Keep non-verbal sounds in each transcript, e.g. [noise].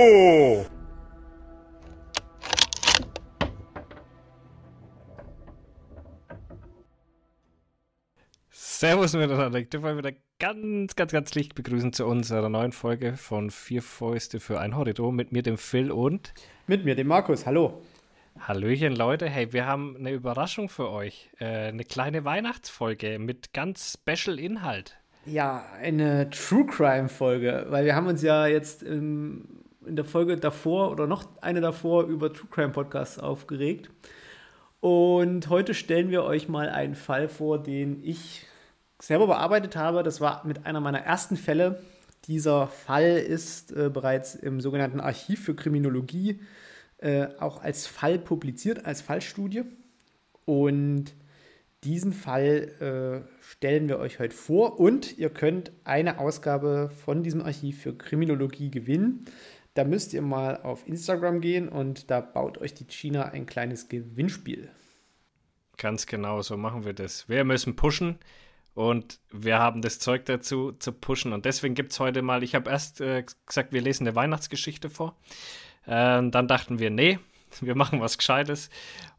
ho. Servus miteinander. Ich darf euch wieder ganz, ganz, ganz licht begrüßen zu unserer neuen Folge von Vier Fäuste für ein Horridor mit mir, dem Phil und mit mir, dem Markus. Hallo. Hallöchen, Leute. Hey, wir haben eine Überraschung für euch. Äh, eine kleine Weihnachtsfolge mit ganz Special Inhalt. Ja, eine True Crime Folge, weil wir haben uns ja jetzt in, in der Folge davor oder noch eine davor über True Crime Podcasts aufgeregt. Und heute stellen wir euch mal einen Fall vor, den ich selber bearbeitet habe. Das war mit einer meiner ersten Fälle. Dieser Fall ist äh, bereits im sogenannten Archiv für Kriminologie äh, auch als Fall publiziert, als Fallstudie. Und diesen Fall äh, stellen wir euch heute vor und ihr könnt eine Ausgabe von diesem Archiv für Kriminologie gewinnen. Da müsst ihr mal auf Instagram gehen und da baut euch die China ein kleines Gewinnspiel. Ganz genau, so machen wir das. Wir müssen pushen. Und wir haben das Zeug dazu zu pushen. Und deswegen gibt es heute mal, ich habe erst äh, gesagt, wir lesen eine Weihnachtsgeschichte vor. Äh, dann dachten wir, nee, [laughs] wir machen was Gescheites.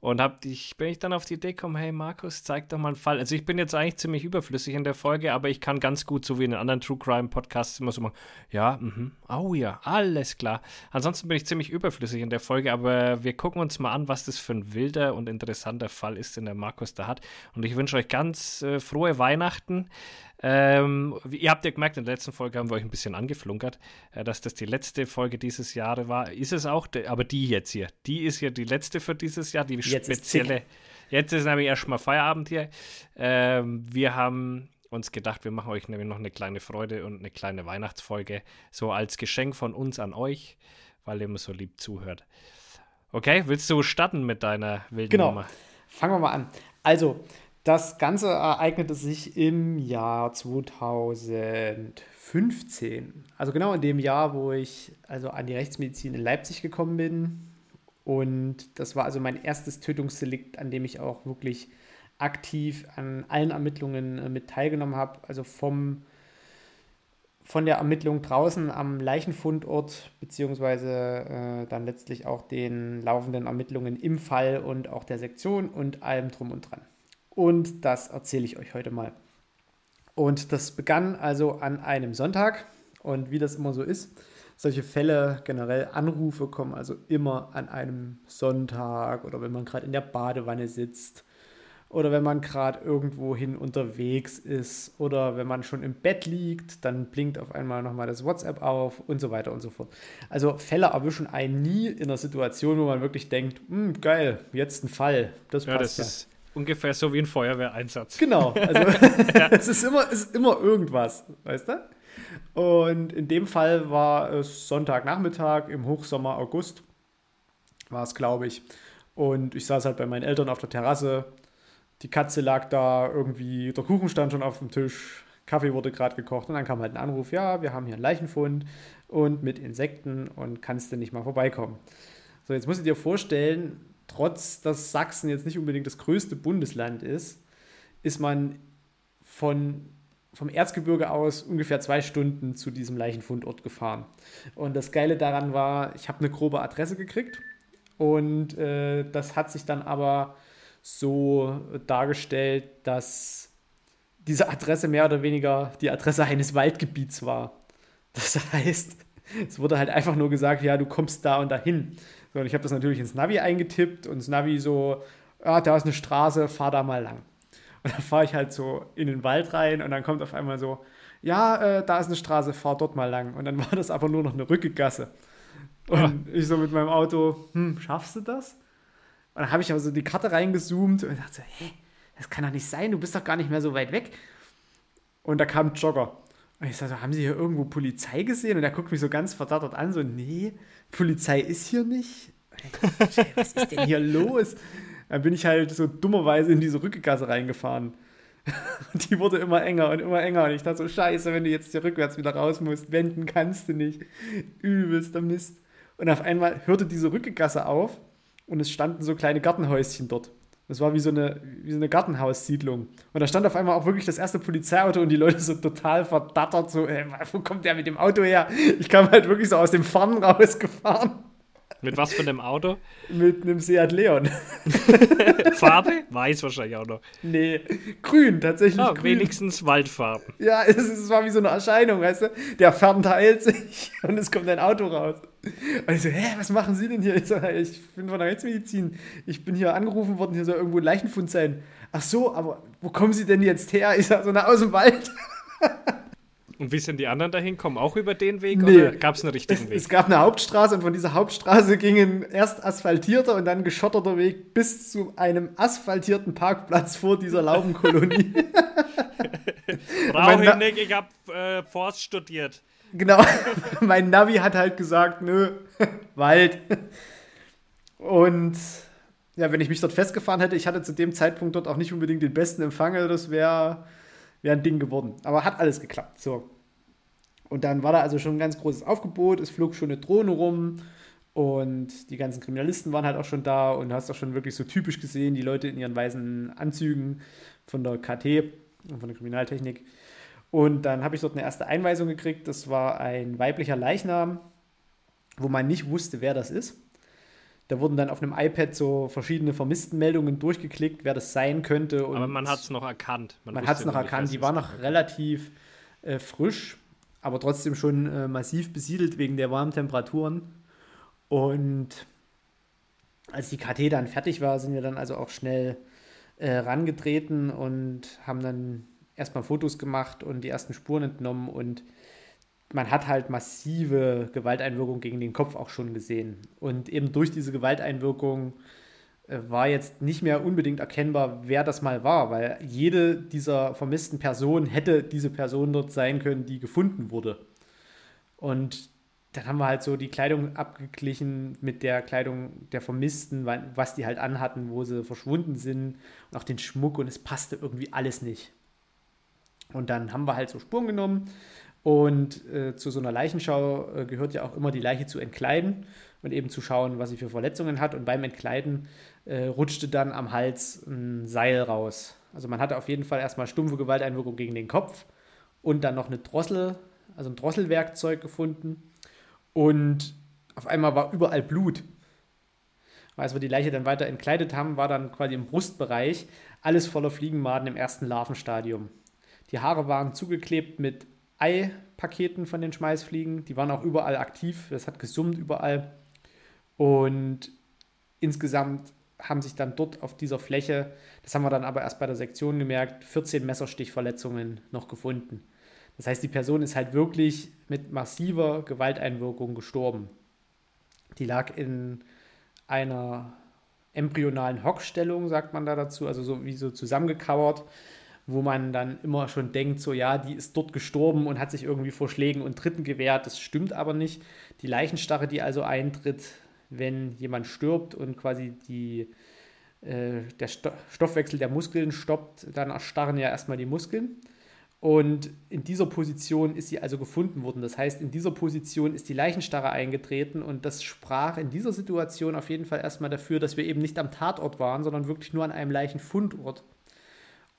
Und hab ich, bin ich dann auf die Idee gekommen, hey Markus, zeig doch mal einen Fall. Also ich bin jetzt eigentlich ziemlich überflüssig in der Folge, aber ich kann ganz gut, so wie in den anderen True Crime Podcasts, immer so machen, ja, mhm, oh ja, alles klar. Ansonsten bin ich ziemlich überflüssig in der Folge, aber wir gucken uns mal an, was das für ein wilder und interessanter Fall ist, den der Markus da hat. Und ich wünsche euch ganz äh, frohe Weihnachten. Ähm, ihr habt ja gemerkt, in der letzten Folge haben wir euch ein bisschen angeflunkert, äh, dass das die letzte Folge dieses Jahres war. Ist es auch, aber die jetzt hier, die ist ja die letzte für dieses Jahr, die jetzt spezielle. Ist jetzt ist nämlich erstmal Feierabend hier. Ähm, wir haben uns gedacht, wir machen euch nämlich noch eine kleine Freude und eine kleine Weihnachtsfolge, so als Geschenk von uns an euch, weil ihr immer so lieb zuhört. Okay, willst du starten mit deiner wilden genau. Nummer? Fangen wir mal an. Also, das Ganze ereignete sich im Jahr 2015. Also genau in dem Jahr, wo ich also an die Rechtsmedizin in Leipzig gekommen bin. Und das war also mein erstes Tötungsdelikt, an dem ich auch wirklich aktiv an allen Ermittlungen äh, mit teilgenommen habe. Also vom, von der Ermittlung draußen am Leichenfundort, beziehungsweise äh, dann letztlich auch den laufenden Ermittlungen im Fall und auch der Sektion und allem drum und dran. Und das erzähle ich euch heute mal. Und das begann also an einem Sonntag. Und wie das immer so ist, solche Fälle, generell Anrufe kommen also immer an einem Sonntag oder wenn man gerade in der Badewanne sitzt oder wenn man gerade irgendwohin unterwegs ist oder wenn man schon im Bett liegt, dann blinkt auf einmal nochmal das WhatsApp auf und so weiter und so fort. Also Fälle erwischen einen nie in einer Situation, wo man wirklich denkt, hm, geil, jetzt ein Fall. Das ja, passt das ja. ist ungefähr so wie ein Feuerwehreinsatz. Genau, [laughs] also [laughs] es ist immer, es ist immer irgendwas, weißt du? Und in dem Fall war es Sonntagnachmittag im Hochsommer August, war es, glaube ich. Und ich saß halt bei meinen Eltern auf der Terrasse. Die Katze lag da irgendwie, der Kuchen stand schon auf dem Tisch, Kaffee wurde gerade gekocht und dann kam halt ein Anruf, ja, wir haben hier einen Leichenfund und mit Insekten und kannst du nicht mal vorbeikommen. So, jetzt musst du dir vorstellen, trotz dass Sachsen jetzt nicht unbedingt das größte Bundesland ist, ist man von, vom Erzgebirge aus ungefähr zwei Stunden zu diesem Leichenfundort gefahren. Und das Geile daran war, ich habe eine grobe Adresse gekriegt und äh, das hat sich dann aber so dargestellt, dass diese Adresse mehr oder weniger die Adresse eines Waldgebiets war. Das heißt, es wurde halt einfach nur gesagt, ja, du kommst da und dahin. So, und ich habe das natürlich ins Navi eingetippt und das Navi so, ja, da ist eine Straße, fahr da mal lang. Und dann fahre ich halt so in den Wald rein und dann kommt auf einmal so, ja, äh, da ist eine Straße, fahr dort mal lang. Und dann war das aber nur noch eine Rückegasse. Und ja. ich so mit meinem Auto, hm, schaffst du das? Und dann habe ich aber so die Karte reingezoomt und dachte, hä, das kann doch nicht sein, du bist doch gar nicht mehr so weit weg. Und da kam ein Jogger. Und ich sage, so, haben Sie hier irgendwo Polizei gesehen? Und er guckt mich so ganz verdattert an, so, nee, Polizei ist hier nicht. Dachte, [laughs] was ist denn hier los? Dann bin ich halt so dummerweise in diese Rückgasse reingefahren. [laughs] Die wurde immer enger und immer enger. Und ich dachte so, scheiße, wenn du jetzt hier rückwärts wieder raus musst, wenden kannst du nicht. Übelster Mist. Und auf einmal hörte diese Rückgasse auf und es standen so kleine Gartenhäuschen dort. Das war wie so eine, wie so eine Gartenhaussiedlung. Und da stand auf einmal auch wirklich das erste Polizeiauto und die Leute so total verdattert, so, ey, wo kommt der mit dem Auto her? Ich kam halt wirklich so aus dem Fahren rausgefahren. Mit was für einem Auto? Mit einem Seat Leon. [laughs] Farbe? Weiß wahrscheinlich auch noch. Nee, grün, tatsächlich. Ah, grün. wenigstens Waldfarben. Ja, es, es war wie so eine Erscheinung, weißt du? Der verteilt sich [laughs] und es kommt ein Auto raus. Und ich so, hä, was machen Sie denn hier? Ich so, ich bin von der Rechtsmedizin. Ich bin hier angerufen worden, hier soll irgendwo ein Leichenfund sein. Ach so, aber wo kommen Sie denn jetzt her? Ich sag so, na, aus dem Wald. [laughs] Und wie sind die anderen dahin? Kommen auch über den Weg Nee. oder gab es einen richtigen [laughs] Es, Weg? es gab eine Hauptstraße und von dieser Hauptstraße gingen erst asphaltierter und dann geschotterter Weg bis zu einem asphaltierten Parkplatz vor dieser Laubenkolonie. [laughs] Brauche ich nicht, ich habe äh, Forst studiert. Genau. [laughs] mein Navi hat halt gesagt, nö, Wald. Und ja, wenn ich mich dort festgefahren hätte, ich hatte zu dem Zeitpunkt dort auch nicht unbedingt den besten Empfang, also das wäre wär ein Ding geworden. Aber hat alles geklappt. So. Und dann war da also schon ein ganz großes Aufgebot, es flog schon eine Drohne rum und die ganzen Kriminalisten waren halt auch schon da und hast auch schon wirklich so typisch gesehen, die Leute in ihren weißen Anzügen von der KT und von der Kriminaltechnik. Und dann habe ich dort eine erste Einweisung gekriegt. Das war ein weiblicher Leichnam, wo man nicht wusste, wer das ist. Da wurden dann auf einem iPad so verschiedene Vermisstenmeldungen durchgeklickt, wer das sein könnte. Aber man hat es noch erkannt. man wusste hat es noch erkannt. Die war noch relativ äh, frisch, aber trotzdem schon äh, massiv besiedelt wegen der warmen Temperaturen. Und als die KT dann fertig war, sind wir dann also auch schnell äh, rangetreten und haben dann erstmal Fotos gemacht und die ersten Spuren entnommen und man hat halt massive Gewalteinwirkung gegen den Kopf auch schon gesehen. Und eben durch diese Gewalteinwirkung äh, war jetzt nicht mehr unbedingt erkennbar, wer das mal war, weil jede dieser vermissten Personen hätte diese Person dort sein können, die gefunden wurde. Und dann haben wir halt so die Kleidung abgeglichen mit der Kleidung der Vermissten, wa- was die halt anhatten, wo sie verschwunden sind und auch den Schmuck und es passte irgendwie alles nicht. Und dann haben wir halt so Spuren genommen und äh, zu so einer Leichenschau äh, gehört ja auch immer die Leiche zu entkleiden und eben zu schauen, was sie für Verletzungen hat. Und beim Entkleiden äh, rutschte dann am Hals ein Seil raus. Also man hatte auf jeden Fall erstmal stumpfe Gewalteinwirkung gegen den Kopf und dann noch eine Drossel, also ein Drosselwerkzeug gefunden. Und auf einmal war überall Blut. Als wir die Leiche dann weiter entkleidet haben, war dann quasi im Brustbereich alles voller Fliegenmaden im ersten Larvenstadium. Die Haare waren zugeklebt mit Eipaketen von den Schmeißfliegen. Die waren auch überall aktiv. Das hat gesummt überall. Und insgesamt haben sich dann dort auf dieser Fläche, das haben wir dann aber erst bei der Sektion gemerkt, 14 Messerstichverletzungen noch gefunden. Das heißt, die Person ist halt wirklich mit massiver Gewalteinwirkung gestorben. Die lag in einer embryonalen Hockstellung, sagt man da dazu, also so wie so zusammengekauert, wo man dann immer schon denkt, so ja, die ist dort gestorben und hat sich irgendwie vor Schlägen und Tritten gewehrt. Das stimmt aber nicht. Die Leichenstarre, die also eintritt, wenn jemand stirbt und quasi die, äh, der Sto Stoffwechsel der Muskeln stoppt, dann erstarren ja erstmal die Muskeln. Und in dieser Position ist sie also gefunden worden. Das heißt, in dieser Position ist die Leichenstarre eingetreten und das sprach in dieser Situation auf jeden Fall erstmal dafür, dass wir eben nicht am Tatort waren, sondern wirklich nur an einem Leichenfundort.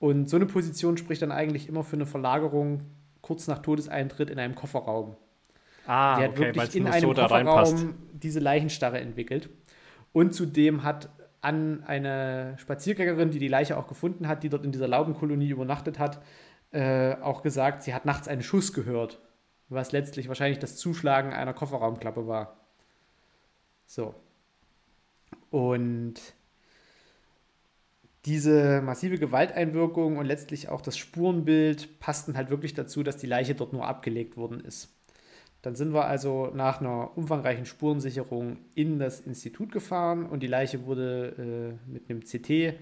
Und so eine Position spricht dann eigentlich immer für eine Verlagerung kurz nach Todeseintritt in einem Kofferraum. Ah, Die hat okay, wirklich in einem so. Kofferraum diese Leichenstarre entwickelt. Und zudem hat an eine Spaziergängerin, die die Leiche auch gefunden hat, die dort in dieser Laubenkolonie übernachtet hat, äh, auch gesagt, sie hat nachts einen Schuss gehört, was letztlich wahrscheinlich das Zuschlagen einer Kofferraumklappe war. So. Und diese massive Gewalteinwirkung und letztlich auch das Spurenbild passten halt wirklich dazu, dass die Leiche dort nur abgelegt worden ist. Dann sind wir also nach einer umfangreichen Spurensicherung in das Institut gefahren und die Leiche wurde äh, mit einem CT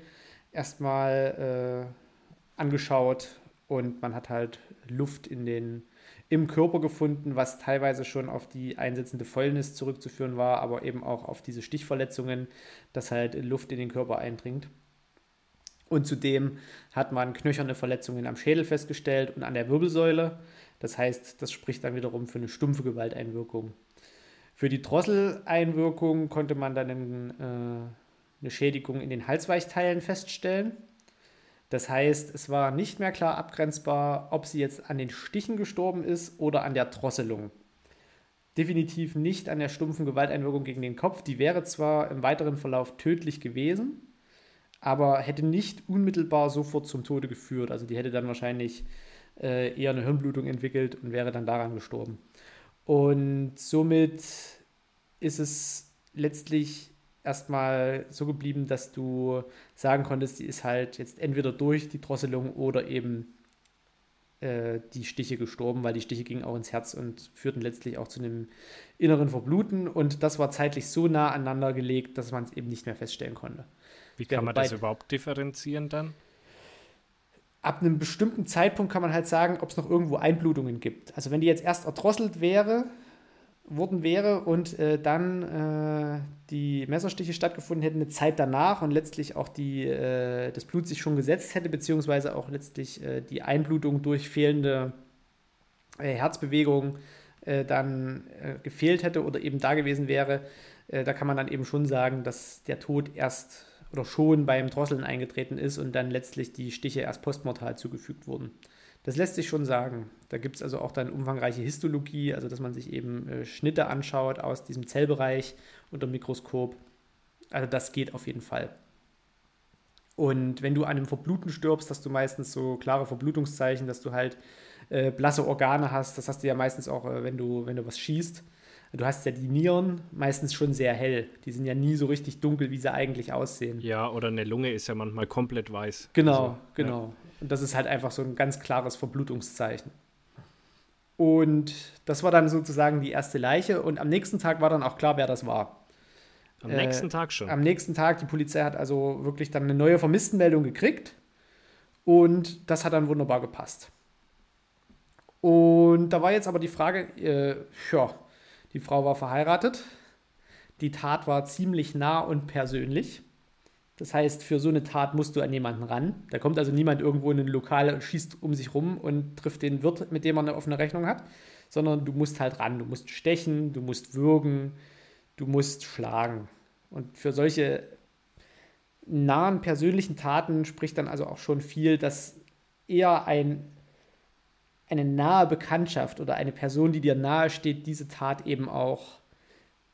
erstmal äh, angeschaut und man hat halt Luft in den, im Körper gefunden, was teilweise schon auf die einsetzende Fäulnis zurückzuführen war, aber eben auch auf diese Stichverletzungen, dass halt Luft in den Körper eindringt. Und zudem hat man knöcherne Verletzungen am Schädel festgestellt und an der Wirbelsäule. Das heißt, das spricht dann wiederum für eine stumpfe Gewalteinwirkung. Für die Drosseleinwirkung konnte man dann einen, äh, eine Schädigung in den Halsweichteilen feststellen. Das heißt, es war nicht mehr klar abgrenzbar, ob sie jetzt an den Stichen gestorben ist oder an der Drosselung. Definitiv nicht an der stumpfen Gewalteinwirkung gegen den Kopf. Die wäre zwar im weiteren Verlauf tödlich gewesen, aber hätte nicht unmittelbar sofort zum Tode geführt. Also die hätte dann wahrscheinlich äh, eher eine Hirnblutung entwickelt und wäre dann daran gestorben. Und somit ist es letztlich erstmal so geblieben, dass du sagen konntest, die ist halt jetzt entweder durch die Drosselung oder eben äh, die Stiche gestorben, weil die Stiche gingen auch ins Herz und führten letztlich auch zu einem inneren Verbluten. Und das war zeitlich so nah aneinander gelegt, dass man es eben nicht mehr feststellen konnte. Wie kann man das überhaupt differenzieren dann? Ab einem bestimmten Zeitpunkt kann man halt sagen, ob es noch irgendwo Einblutungen gibt. Also wenn die jetzt erst erdrosselt wäre, worden wäre und äh, dann äh, die Messerstiche stattgefunden hätten, eine Zeit danach und letztlich auch die, äh, das Blut sich schon gesetzt hätte, beziehungsweise auch letztlich äh, die Einblutung durch fehlende äh, Herzbewegung äh, dann gefehlt hätte oder eben da gewesen wäre, da kann man dann eben schon sagen, dass der Tod erst oder schon beim Drosseln eingetreten ist und dann letztlich die Stiche erst postmortal zugefügt wurden. Das lässt sich schon sagen. Da gibt es also auch dann umfangreiche Histologie, also dass man sich eben äh, Schnitte anschaut aus diesem Zellbereich unter dem Mikroskop. Also das geht auf jeden Fall. Und wenn du an einem Verbluten stirbst, hast du meistens so klare Verblutungszeichen, dass du halt äh, blasse Organe hast. Das hast du ja meistens auch, äh, wenn, du, wenn du was schießt. Du hast ja die Nieren meistens schon sehr hell. Die sind ja nie so richtig dunkel, wie sie eigentlich aussehen. Ja, oder eine Lunge ist ja manchmal komplett weiß. Genau, also, genau. Ja. Und das ist halt einfach so ein ganz klares Verblutungszeichen. Und das war dann sozusagen die erste Leiche. Und am nächsten Tag war dann auch klar, wer das war. Am äh, nächsten Tag schon. Am nächsten Tag, die Polizei hat also wirklich dann eine neue Vermisstenmeldung gekriegt. Und das hat dann wunderbar gepasst. Und da war jetzt aber die Frage, äh, ja, die Frau war verheiratet. Die Tat war ziemlich nah und persönlich. Das heißt, für so eine Tat musst du an jemanden ran. Da kommt also niemand irgendwo in ein Lokal, schießt um sich rum und trifft den Wirt, mit dem man eine offene Rechnung hat, sondern du musst halt ran. Du musst stechen, du musst würgen, du musst schlagen. Und für solche nahen persönlichen Taten spricht dann also auch schon viel, dass eher ein, eine nahe Bekanntschaft oder eine Person, die dir nahe steht, diese Tat eben auch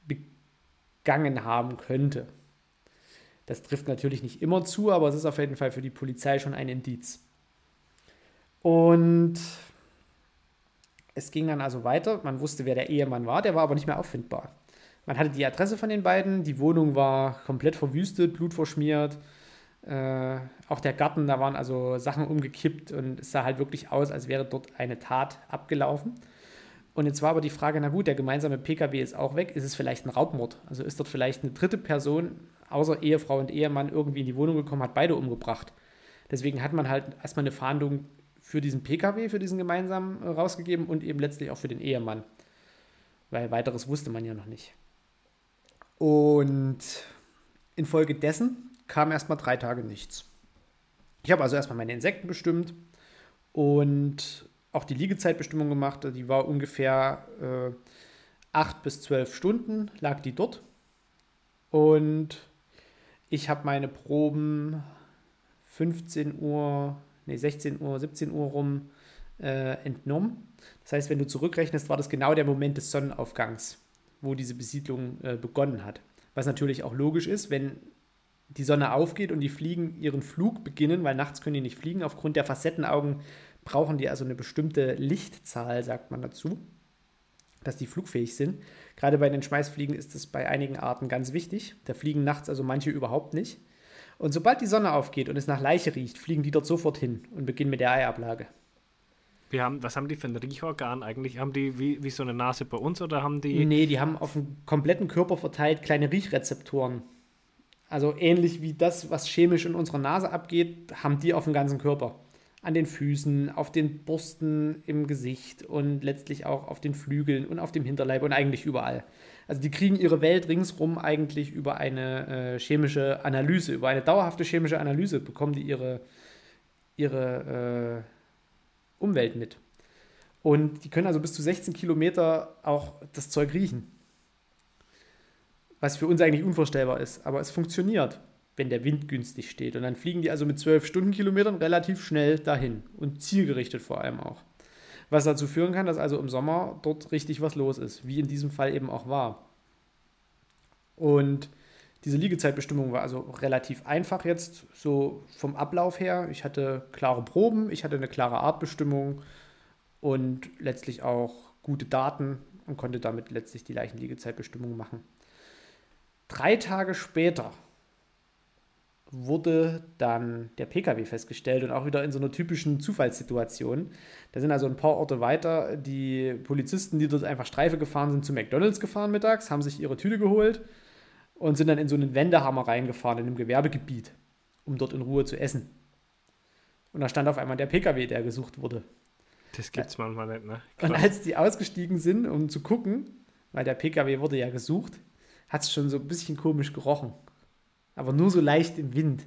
begangen haben könnte. Das trifft natürlich nicht immer zu, aber es ist auf jeden Fall für die Polizei schon ein Indiz. Und es ging dann also weiter. Man wusste, wer der Ehemann war, der war aber nicht mehr auffindbar. Man hatte die Adresse von den beiden, die Wohnung war komplett verwüstet, blutverschmiert. Äh, auch der Garten, da waren also Sachen umgekippt und es sah halt wirklich aus, als wäre dort eine Tat abgelaufen. Und jetzt war aber die Frage, na gut, der gemeinsame Pkw ist auch weg, ist es vielleicht ein Raubmord? Also ist dort vielleicht eine dritte Person außer Ehefrau und Ehemann irgendwie in die Wohnung gekommen, hat beide umgebracht. Deswegen hat man halt erstmal eine Fahndung für diesen Pkw, für diesen gemeinsamen äh, rausgegeben und eben letztlich auch für den Ehemann. Weil weiteres wusste man ja noch nicht. Und infolgedessen kam erstmal drei Tage nichts. Ich habe also erstmal meine Insekten bestimmt und auch die Liegezeitbestimmung gemacht. Die war ungefähr äh, acht bis zwölf Stunden, lag die dort. Und ich habe meine Proben 15 Uhr, nee, 16 Uhr, 17 Uhr rum äh, entnommen. Das heißt, wenn du zurückrechnest, war das genau der Moment des Sonnenaufgangs, wo diese Besiedlung äh, begonnen hat. Was natürlich auch logisch ist, wenn die Sonne aufgeht und die Fliegen ihren Flug beginnen, weil nachts können die nicht fliegen. Aufgrund der Facettenaugen brauchen die also eine bestimmte Lichtzahl, sagt man dazu, dass die flugfähig sind. Gerade bei den Schmeißfliegen ist es bei einigen Arten ganz wichtig. Da fliegen nachts also manche überhaupt nicht. Und sobald die Sonne aufgeht und es nach Leiche riecht, fliegen die dort sofort hin und beginnen mit der Eiablage. Wir haben, was haben die für ein Riechorgan eigentlich? Haben die wie, wie so eine Nase bei uns oder haben die. Nee, die haben auf dem kompletten Körper verteilt kleine Riechrezeptoren. Also ähnlich wie das, was chemisch in unserer Nase abgeht, haben die auf dem ganzen Körper an den Füßen, auf den Brüsten, im Gesicht und letztlich auch auf den Flügeln und auf dem Hinterleib und eigentlich überall. Also die kriegen ihre Welt ringsrum eigentlich über eine äh, chemische Analyse, über eine dauerhafte chemische Analyse bekommen die ihre, ihre äh, Umwelt mit. Und die können also bis zu 16 Kilometer auch das Zeug riechen. Was für uns eigentlich unvorstellbar ist, aber es funktioniert. wenn der Wind günstig steht. Und dann fliegen die also mit 12 Stundenkilometern relativ schnell dahin und zielgerichtet vor allem auch. Was dazu führen kann, dass also im Sommer dort richtig was los ist, wie in diesem Fall eben auch war. Und diese Liegezeitbestimmung war also relativ einfach jetzt, so vom Ablauf her. Ich hatte klare Proben, ich hatte eine klare Artbestimmung und letztlich auch gute Daten und konnte damit letztlich die Leichenliegezeitbestimmung machen. Drei Tage später wurde dann der Pkw festgestellt und auch wieder in so einer typischen Zufallssituation. Da sind also ein paar Orte weiter die Polizisten, die dort einfach Streife gefahren sind, zu McDonalds gefahren mittags, haben sich ihre Tüte geholt und sind dann in so einen Wendehammer reingefahren in einem Gewerbegebiet, um dort in Ruhe zu essen. Und da stand auf einmal der Pkw, der gesucht wurde. Das gibt's manchmal nicht, ne? Krass. Und als die ausgestiegen sind, um zu gucken, weil der Pkw wurde ja gesucht, hat es schon so ein bisschen komisch gerochen aber nur so leicht im Wind.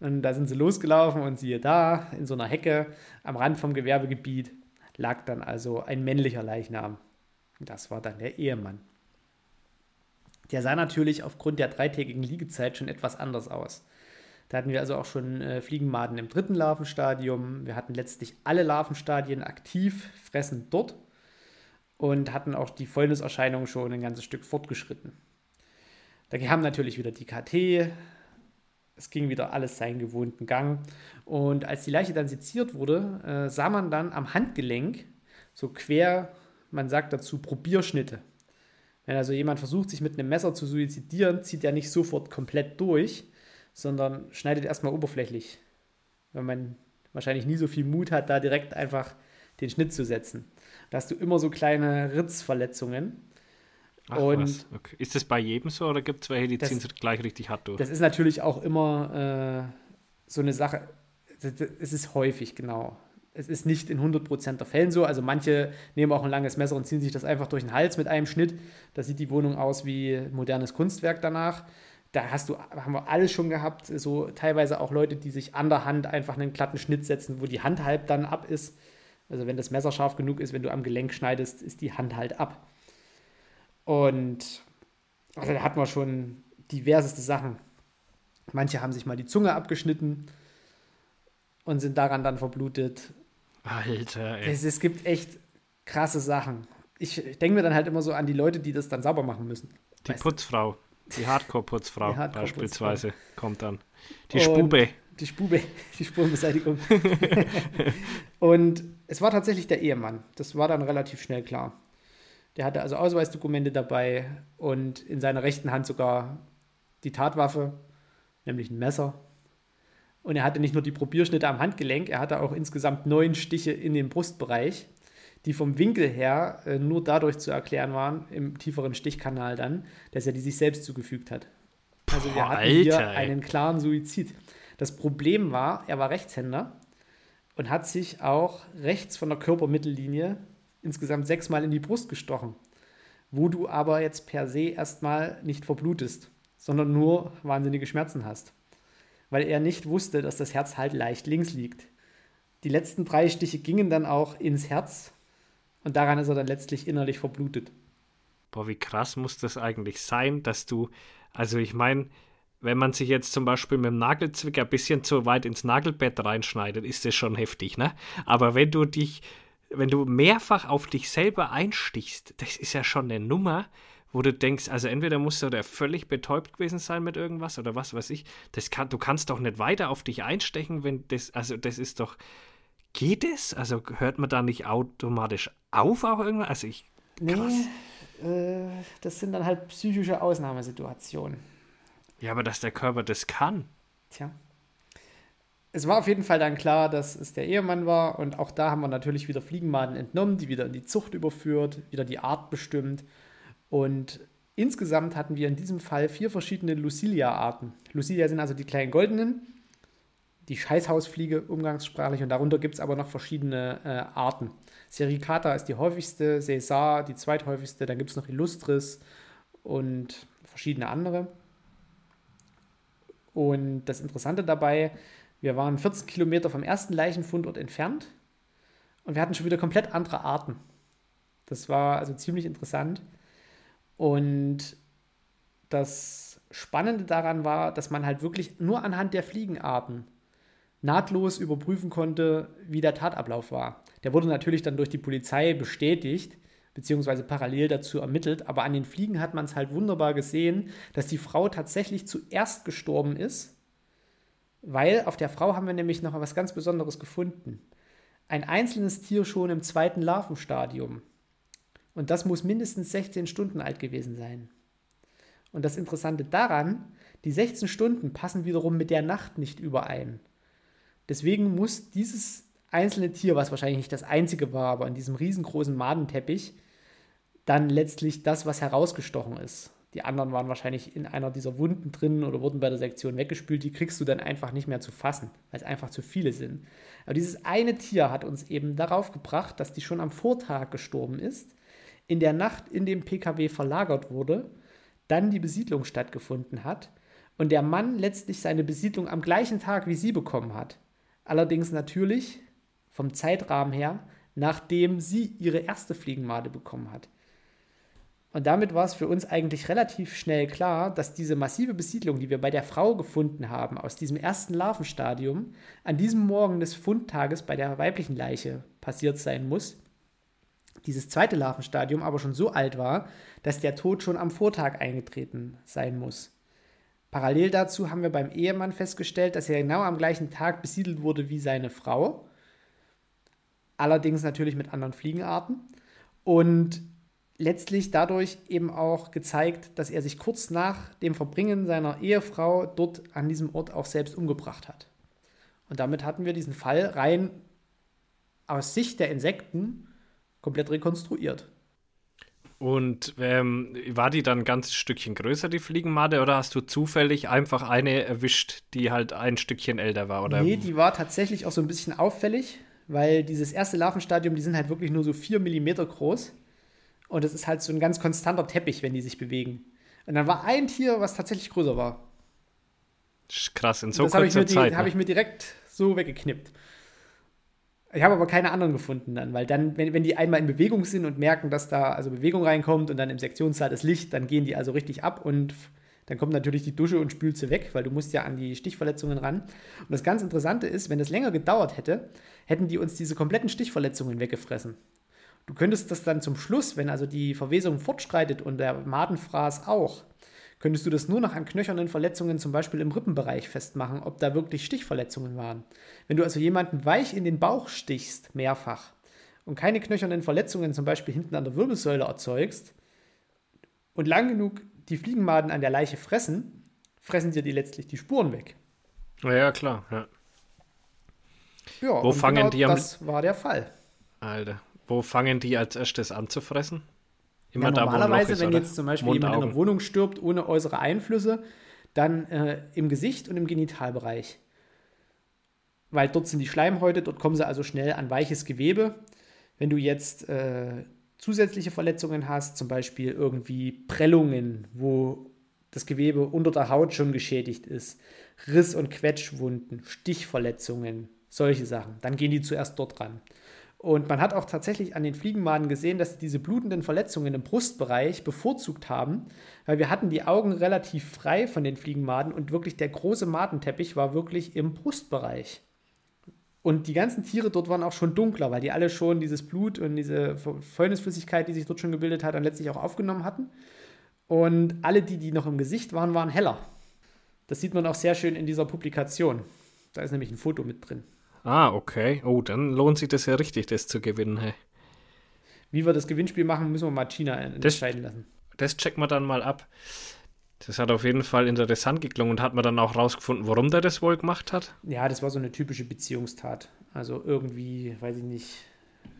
Und da sind sie losgelaufen und siehe da, in so einer Hecke am Rand vom Gewerbegebiet lag dann also ein männlicher Leichnam. Das war dann der Ehemann. Der sah natürlich aufgrund der dreitägigen Liegezeit schon etwas anders aus. Da hatten wir also auch schon äh, Fliegenmaden im dritten Larvenstadium. Wir hatten letztlich alle Larvenstadien aktiv, fressen dort und hatten auch die Fäulniserscheinungen schon ein ganzes Stück fortgeschritten. Da kam natürlich wieder die KT, es ging wieder alles seinen gewohnten Gang. Und als die Leiche dann seziert wurde, äh, sah man dann am Handgelenk so quer, man sagt dazu Probierschnitte. Wenn also jemand versucht, sich mit einem Messer zu suizidieren, zieht er nicht sofort komplett durch, sondern schneidet erstmal oberflächlich. Wenn man wahrscheinlich nie so viel Mut hat, da direkt einfach den Schnitt zu setzen. Da hast du immer so kleine Ritzverletzungen. Ach, und okay. Ist das bei jedem so oder gibt es welche, die ziehen es gleich richtig hart durch? Das ist natürlich auch immer äh, so eine Sache. Es ist häufig, genau. Es ist nicht in 100% der Fällen so. Also manche nehmen auch ein langes Messer und ziehen sich das einfach durch den Hals mit einem Schnitt. Da sieht die Wohnung aus wie modernes Kunstwerk danach. Da hast du, haben wir alles schon gehabt, so teilweise auch Leute, die sich an der Hand einfach einen glatten Schnitt setzen, wo die Hand halb dann ab ist. Also wenn das Messer scharf genug ist, wenn du am Gelenk schneidest, ist die Hand halt ab. Und also da hat man schon diverseste Sachen. Manche haben sich mal die Zunge abgeschnitten und sind daran dann verblutet. Alter, ey. Es, es gibt echt krasse Sachen. Ich denke mir dann halt immer so an die Leute, die das dann sauber machen müssen. Die Putzfrau, die Hardcore-Putzfrau [laughs] Hardcore beispielsweise kommt dann. Die Spube. Die Spube, [laughs] die Spurenbeseitigung. [laughs] und es war tatsächlich der Ehemann. Das war dann relativ schnell klar. Der hatte also Ausweisdokumente dabei und in seiner rechten Hand sogar die Tatwaffe, nämlich ein Messer. Und er hatte nicht nur die Probierschnitte am Handgelenk, er hatte auch insgesamt neun Stiche in den Brustbereich, die vom Winkel her äh, nur dadurch zu erklären waren, im tieferen Stichkanal dann, dass er die sich selbst zugefügt hat. Also wir hatten Alter, hier einen klaren Suizid. Das Problem war, er war Rechtshänder und hat sich auch rechts von der Körpermittellinie insgesamt sechsmal in die Brust gestochen, wo du aber jetzt per se erstmal nicht verblutest, sondern nur wahnsinnige Schmerzen hast, weil er nicht wusste, dass das Herz halt leicht links liegt. Die letzten drei Stiche gingen dann auch ins Herz und daran ist er dann letztlich innerlich verblutet. Boah, wie krass muss das eigentlich sein, dass du, also ich meine, wenn man sich jetzt zum Beispiel mit dem Nagelzwicker ein bisschen zu weit ins Nagelbett reinschneidet, ist das schon heftig, ne? Aber wenn du dich wenn du mehrfach auf dich selber einstichst, das ist ja schon eine Nummer, wo du denkst, also entweder musst du da völlig betäubt gewesen sein mit irgendwas oder was weiß ich. Das kann, du kannst doch nicht weiter auf dich einstechen, wenn das, also das ist doch, geht es? Also hört man da nicht automatisch auf auch irgendwann? Also ich, krass. Nee, äh, das sind dann halt psychische Ausnahmesituationen. Ja, aber dass der Körper das kann. Tja es war auf jeden Fall dann klar, dass es der Ehemann war und auch da haben wir natürlich wieder Fliegenmaden entnommen, die wieder in die Zucht überführt, wieder die Art bestimmt und insgesamt hatten wir in diesem Fall vier verschiedene Lucilia-Arten. Lucilia sind also die kleinen goldenen, die Scheißhausfliege umgangssprachlich und darunter gibt es aber noch verschiedene äh, Arten. Sericata ist die häufigste, Cesar die zweithäufigste, dann gibt es noch Illustris und verschiedene andere. Und das Interessante dabei, wir waren 14 Kilometer vom ersten Leichenfundort entfernt und wir hatten schon wieder komplett andere Arten. Das war also ziemlich interessant. Und das Spannende daran war, dass man halt wirklich nur anhand der Fliegenarten nahtlos überprüfen konnte, wie der Tatablauf war. Der wurde natürlich dann durch die Polizei bestätigt, beziehungsweise parallel dazu ermittelt, aber an den Fliegen hat man es halt wunderbar gesehen, dass die Frau tatsächlich zuerst gestorben ist, weil auf der Frau haben wir nämlich noch was ganz Besonderes gefunden. Ein einzelnes Tier schon im zweiten Larvenstadium. Und das muss mindestens 16 Stunden alt gewesen sein. Und das Interessante daran, die 16 Stunden passen wiederum mit der Nacht nicht überein. Deswegen muss dieses einzelne Tier, was wahrscheinlich nicht das einzige war, aber in diesem riesengroßen Madenteppich, dann letztlich das, was herausgestochen ist. Die anderen waren wahrscheinlich in einer dieser Wunden drin oder wurden bei der Sektion weggespült. Die kriegst du dann einfach nicht mehr zu fassen, weil es einfach zu viele sind. Aber dieses eine Tier hat uns eben darauf gebracht, dass die schon am Vortag gestorben ist, in der Nacht in dem PKW verlagert wurde, dann die Besiedlung stattgefunden hat und der Mann letztlich seine Besiedlung am gleichen Tag wie sie bekommen hat. Allerdings natürlich vom Zeitrahmen her, nachdem sie ihre erste Fliegenmade bekommen hat. Und damit war es für uns eigentlich relativ schnell klar, dass diese massive Besiedlung, die wir bei der Frau gefunden haben, aus diesem ersten Larvenstadium, an diesem Morgen des Fundtages bei der weiblichen Leiche passiert sein muss. Dieses zweite Larvenstadium aber schon so alt war, dass der Tod schon am Vortag eingetreten sein muss. Parallel dazu haben wir beim Ehemann festgestellt, dass er genau am gleichen Tag besiedelt wurde wie seine Frau. Allerdings natürlich mit anderen Fliegenarten. Und letztlich dadurch eben auch gezeigt, dass er sich kurz nach dem Verbringen seiner Ehefrau dort an diesem Ort auch selbst umgebracht hat. Und damit hatten wir diesen Fall rein aus Sicht der Insekten komplett rekonstruiert. Und ähm, war die dann ein ganzes Stückchen größer, die Fliegenmade, oder hast du zufällig einfach eine erwischt, die halt ein Stückchen älter war? Oder? Nee, die war tatsächlich auch so ein bisschen auffällig, weil dieses erste Larvenstadium, die sind halt wirklich nur so 4 mm groß. Und es ist halt so ein ganz konstanter Teppich, wenn die sich bewegen. Und dann war ein Tier, was tatsächlich größer war. Krass, in so kurzer Zeit. Das ne? habe ich mir direkt so weggeknippt. Ich habe aber keine anderen gefunden dann, weil dann, wenn, wenn die einmal in Bewegung sind und merken, dass da also Bewegung reinkommt und dann im Sektionssaal das Licht, dann gehen die also richtig ab und dann kommt natürlich die Dusche und spült sie weg, weil du musst ja an die Stichverletzungen ran. Und das ganz Interessante ist, wenn das länger gedauert hätte, hätten die uns diese kompletten Stichverletzungen weggefressen. Du könntest das dann zum Schluss, wenn also die Verwesung fortschreitet und der Madenfraß auch, könntest du das nur noch an knöchernen Verletzungen, zum Beispiel im Rippenbereich, festmachen, ob da wirklich Stichverletzungen waren. Wenn du also jemanden weich in den Bauch stichst, mehrfach, und keine knöchernen Verletzungen, zum Beispiel hinten an der Wirbelsäule, erzeugst, und lang genug die Fliegenmaden an der Leiche fressen, fressen dir die letztlich die Spuren weg. Ja, klar. Ja, ja Wo fangen genau die am Das war der Fall. Alter. Wo fangen die als erstes an zu fressen? Immer ja, normalerweise, da, ist, wenn jetzt zum Beispiel Mund, jemand in einer Wohnung stirbt ohne äußere Einflüsse, dann äh, im Gesicht und im Genitalbereich. Weil dort sind die Schleimhäute, dort kommen sie also schnell an weiches Gewebe. Wenn du jetzt äh, zusätzliche Verletzungen hast, zum Beispiel irgendwie Prellungen, wo das Gewebe unter der Haut schon geschädigt ist, Riss- und Quetschwunden, Stichverletzungen, solche Sachen, dann gehen die zuerst dort ran. Und man hat auch tatsächlich an den Fliegenmaden gesehen, dass sie diese blutenden Verletzungen im Brustbereich bevorzugt haben, weil wir hatten die Augen relativ frei von den Fliegenmaden und wirklich der große Madenteppich war wirklich im Brustbereich. Und die ganzen Tiere dort waren auch schon dunkler, weil die alle schon dieses Blut und diese Fäulnisflüssigkeit, die sich dort schon gebildet hat, dann letztlich auch aufgenommen hatten. Und alle, die, die noch im Gesicht waren, waren heller. Das sieht man auch sehr schön in dieser Publikation. Da ist nämlich ein Foto mit drin. Ah, okay. Oh, dann lohnt sich das ja richtig, das zu gewinnen. Hey. Wie wir das Gewinnspiel machen, müssen wir mal China entscheiden das, lassen. Das checken wir dann mal ab. Das hat auf jeden Fall interessant geklungen und hat man dann auch rausgefunden, warum der das wohl gemacht hat? Ja, das war so eine typische Beziehungstat. Also irgendwie, weiß ich nicht.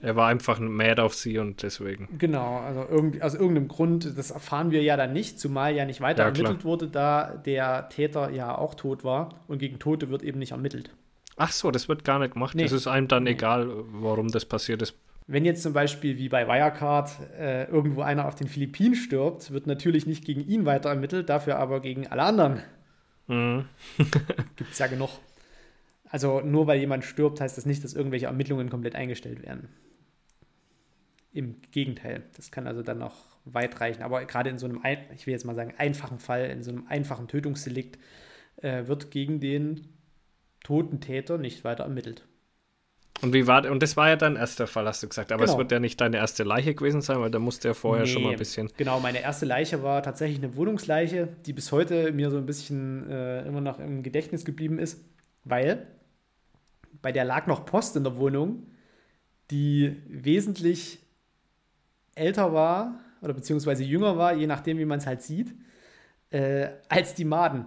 Er war einfach mad auf sie und deswegen. Genau, also irgendwie, aus irgendeinem Grund, das erfahren wir ja dann nicht, zumal ja nicht weiter ja, ermittelt wurde, da der Täter ja auch tot war und gegen Tote wird eben nicht ermittelt. Ach so, das wird gar nicht gemacht. Nee. Das ist einem dann nee. egal, warum das passiert ist. Wenn jetzt zum Beispiel wie bei Wirecard äh, irgendwo einer auf den Philippinen stirbt, wird natürlich nicht gegen ihn weiter ermittelt, dafür aber gegen alle anderen. Mhm. [laughs] Gibt es ja genug. Also nur weil jemand stirbt, heißt das nicht, dass irgendwelche Ermittlungen komplett eingestellt werden. Im Gegenteil. Das kann also dann noch weit reichen. Aber gerade in so einem, ich will jetzt mal sagen, einfachen Fall, in so einem einfachen Tötungsdelikt, äh, wird gegen den toten Täter nicht weiter ermittelt. Und wie war und das war ja dein erster Fall, hast du gesagt. Aber genau. es wird ja nicht deine erste Leiche gewesen sein, weil da musste ja vorher nee, schon mal ein bisschen. Genau, meine erste Leiche war tatsächlich eine Wohnungsleiche, die bis heute mir so ein bisschen äh, immer noch im Gedächtnis geblieben ist, weil bei der lag noch Post in der Wohnung, die wesentlich älter war oder beziehungsweise jünger war, je nachdem, wie man es halt sieht, äh, als die Maden.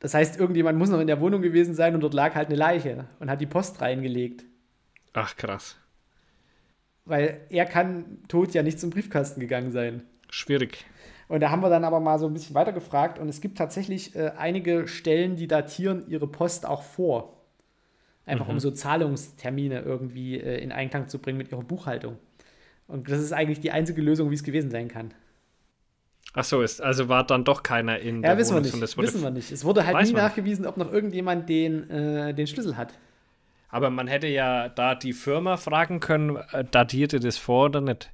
Das heißt, irgendjemand muss noch in der Wohnung gewesen sein und dort lag halt eine Leiche und hat die Post reingelegt. Ach, krass. Weil er kann tot ja nicht zum Briefkasten gegangen sein. Schwierig. Und da haben wir dann aber mal so ein bisschen weiter gefragt und es gibt tatsächlich äh, einige Stellen, die datieren ihre Post auch vor. Einfach mhm. um so Zahlungstermine irgendwie äh, in Einklang zu bringen mit ihrer Buchhaltung. Und das ist eigentlich die einzige Lösung, wie es gewesen sein kann. Ach so, ist, also war dann doch keiner in ja, der wissen Wohnung. Wir nicht, wissen wir nicht. Es wurde halt nie nachgewiesen, ob noch irgendjemand den, äh, den Schlüssel hat. Aber man hätte ja da die Firma fragen können, äh, datierte das vor oder nicht?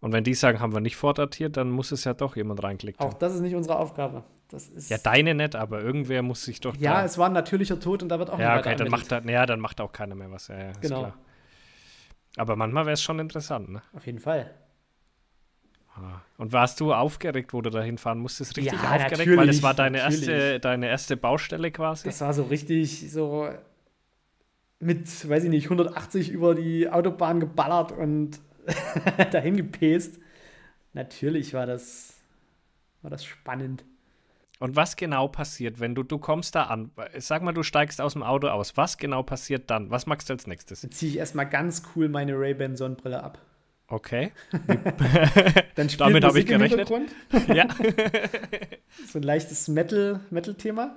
Und wenn die sagen, haben wir nicht vordatiert, dann muss es ja doch jemand reinklicken. Auch das ist nicht unsere Aufgabe. Das ist ja, deine nicht, aber irgendwer muss sich doch. Ja, es war ein natürlicher Tod und da wird auch Ja, okay, dann macht, da, ja, dann macht auch keiner mehr was. Ja, ja, genau. Aber manchmal wäre es schon interessant, ne? Auf jeden Fall. Ah. Und warst du aufgeregt, wo du da hinfahren musstest? Richtig ja, aufgeregt, weil es war deine erste, deine erste Baustelle quasi? Das war so richtig so mit, weiß ich nicht, 180 über die Autobahn geballert und [laughs] dahin gepest. Natürlich war das, war das spannend. Und was genau passiert, wenn du, du kommst da an? Sag mal, du steigst aus dem Auto aus. Was genau passiert dann? Was machst du als nächstes? Dann ziehe ich erstmal ganz cool meine Ray-Ban Sonnenbrille ab. Okay. [laughs] Dann spielt Damit habe ich gerechnet. ja. [laughs] so ein leichtes Metal-Thema. Metal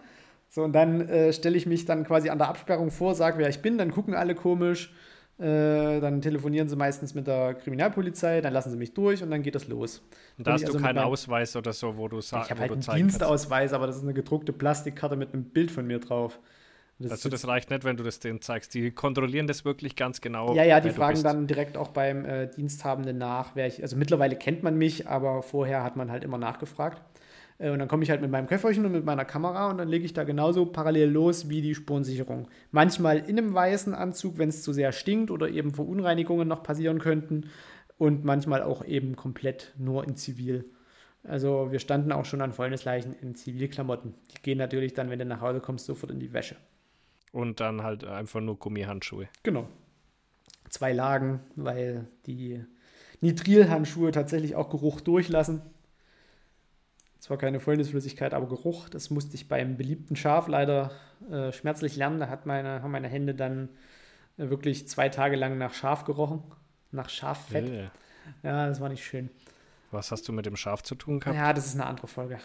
so, und dann äh, stelle ich mich dann quasi an der Absperrung vor, sage, wer ich bin, dann gucken alle komisch. Äh, dann telefonieren sie meistens mit der Kriminalpolizei, dann lassen sie mich durch und dann geht das los. Und da hast also du keinen Ausweis oder so, wo du sagst, Ich habe halt einen Dienstausweis, aber das ist eine gedruckte Plastikkarte mit einem Bild von mir drauf. Das also das reicht nicht, wenn du das denen zeigst. Die kontrollieren das wirklich ganz genau. Ja, ja, die fragen dann direkt auch beim äh, Diensthabenden nach, wer ich. Also mittlerweile kennt man mich, aber vorher hat man halt immer nachgefragt. Äh, und dann komme ich halt mit meinem Köfferchen und mit meiner Kamera und dann lege ich da genauso parallel los wie die Spurensicherung. Manchmal in einem weißen Anzug, wenn es zu sehr stinkt oder eben Verunreinigungen noch passieren könnten. Und manchmal auch eben komplett nur in Zivil. Also wir standen auch schon an Fäulnisleichen in Zivilklamotten. Die gehen natürlich dann, wenn du nach Hause kommst, sofort in die Wäsche. Und dann halt einfach nur Gummihandschuhe. Genau. Zwei Lagen, weil die Nitrilhandschuhe tatsächlich auch Geruch durchlassen. Zwar keine Fäulnisflüssigkeit, aber Geruch. Das musste ich beim beliebten Schaf leider äh, schmerzlich lernen. Da hat meine, haben meine Hände dann äh, wirklich zwei Tage lang nach Schaf gerochen. Nach Schaffett. Ja, ja, das war nicht schön. Was hast du mit dem Schaf zu tun gehabt? Ja, das ist eine andere Folge.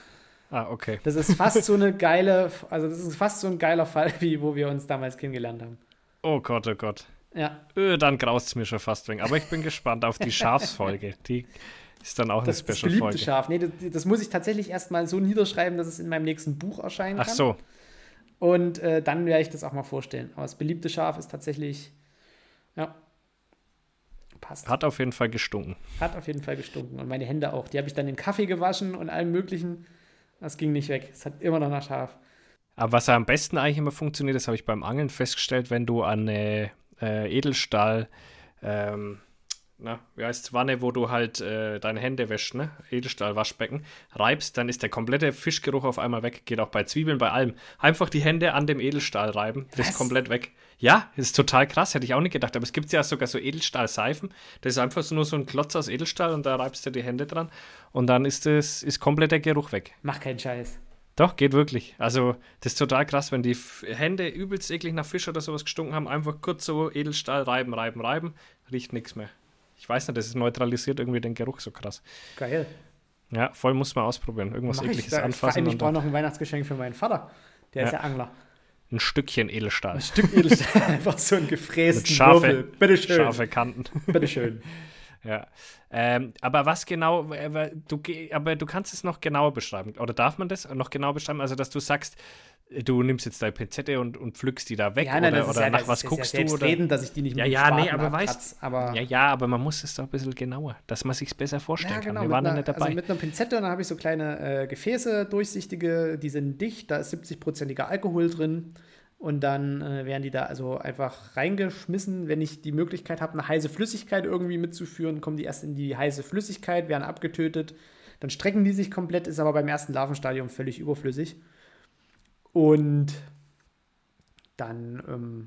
Ah, okay. Das ist fast so eine geile, also das ist fast so ein geiler Fall, [laughs] wie wo wir uns damals kennengelernt haben. Oh Gott, oh Gott. Ja. Öh, dann graust es mir schon fast wegen. Aber ich bin gespannt auf die [laughs] Schafsfolge. Die ist dann auch das, eine Special-Folge. Das Schaf. Nee, das, das, muss ich tatsächlich erstmal so niederschreiben, dass es in meinem nächsten Buch erscheinen kann. Ach so. Und äh, dann werde ich das auch mal vorstellen. Aber das beliebte Schaf ist tatsächlich, ja, passt. Hat auf jeden Fall gestunken. Hat auf jeden Fall gestunken. Und meine Hände auch. Die habe ich dann in Kaffee gewaschen und allem möglichen. Das ging nicht weg. Es hat immer noch nach scharf. Aber was am besten eigentlich immer funktioniert, das habe ich beim Angeln festgestellt, wenn du an eine äh, Edelstahl, ähm, na, wie heißt es, Wanne, wo du halt äh, deine Hände wäschst, ne? Edelstahl-Waschbecken, reibst, dann ist der komplette Fischgeruch auf einmal weg. Geht auch bei Zwiebeln, bei allem. Einfach die Hände an dem Edelstahl reiben, was? ist komplett weg. Ja, ist total krass, hätte ich auch nicht gedacht. Aber es gibt ja sogar so Edelstahl-Seifen. Das ist einfach so nur so ein Klotz aus Edelstahl und da reibst du die Hände dran. Und dann ist es ist komplett der Geruch weg. Mach keinen Scheiß. Doch, geht wirklich. Also, das ist total krass, wenn die Hände übelst eklig nach Fisch oder sowas gestunken haben, einfach kurz so Edelstahl reiben, reiben, reiben, riecht nichts mehr. Ich weiß nicht, das ist neutralisiert irgendwie den Geruch so krass. Geil. Ja, voll muss man ausprobieren. Irgendwas Mach ekliges ich, anfassen. Ich brauche noch ein Weihnachtsgeschenk für meinen Vater. Der ja. ist ja Angler. Ein Stückchen Edelstahl. Ein Stück Edelstahl, [laughs] einfach so ein gefrästen Mit scharfe, Bitteschön. Scharfe Kanten. Bitteschön. Ja. Ähm, aber was genau, du, aber du kannst es noch genauer beschreiben. Oder darf man das noch genauer beschreiben? Also, dass du sagst, du nimmst jetzt deine Pinzette und, und pflückst die da weg ja, nein, oder, oder ja, nach was guckst ja du? Oder? Reden, dass ich die nicht ja, ja, nee, aber weißt, aber ja, ja, aber man muss es doch ein bisschen genauer, dass man sich es besser vorstellen ja, genau, kann. Wir waren einer, nicht dabei. Also mit einer Pinzette, dann habe ich so kleine äh, Gefäße, durchsichtige, die sind dicht, da ist 70-prozentiger Alkohol drin. Und dann äh, werden die da also einfach reingeschmissen. Wenn ich die Möglichkeit habe, eine heiße Flüssigkeit irgendwie mitzuführen, kommen die erst in die heiße Flüssigkeit, werden abgetötet. Dann strecken die sich komplett, ist aber beim ersten Larvenstadium völlig überflüssig. Und dann ähm,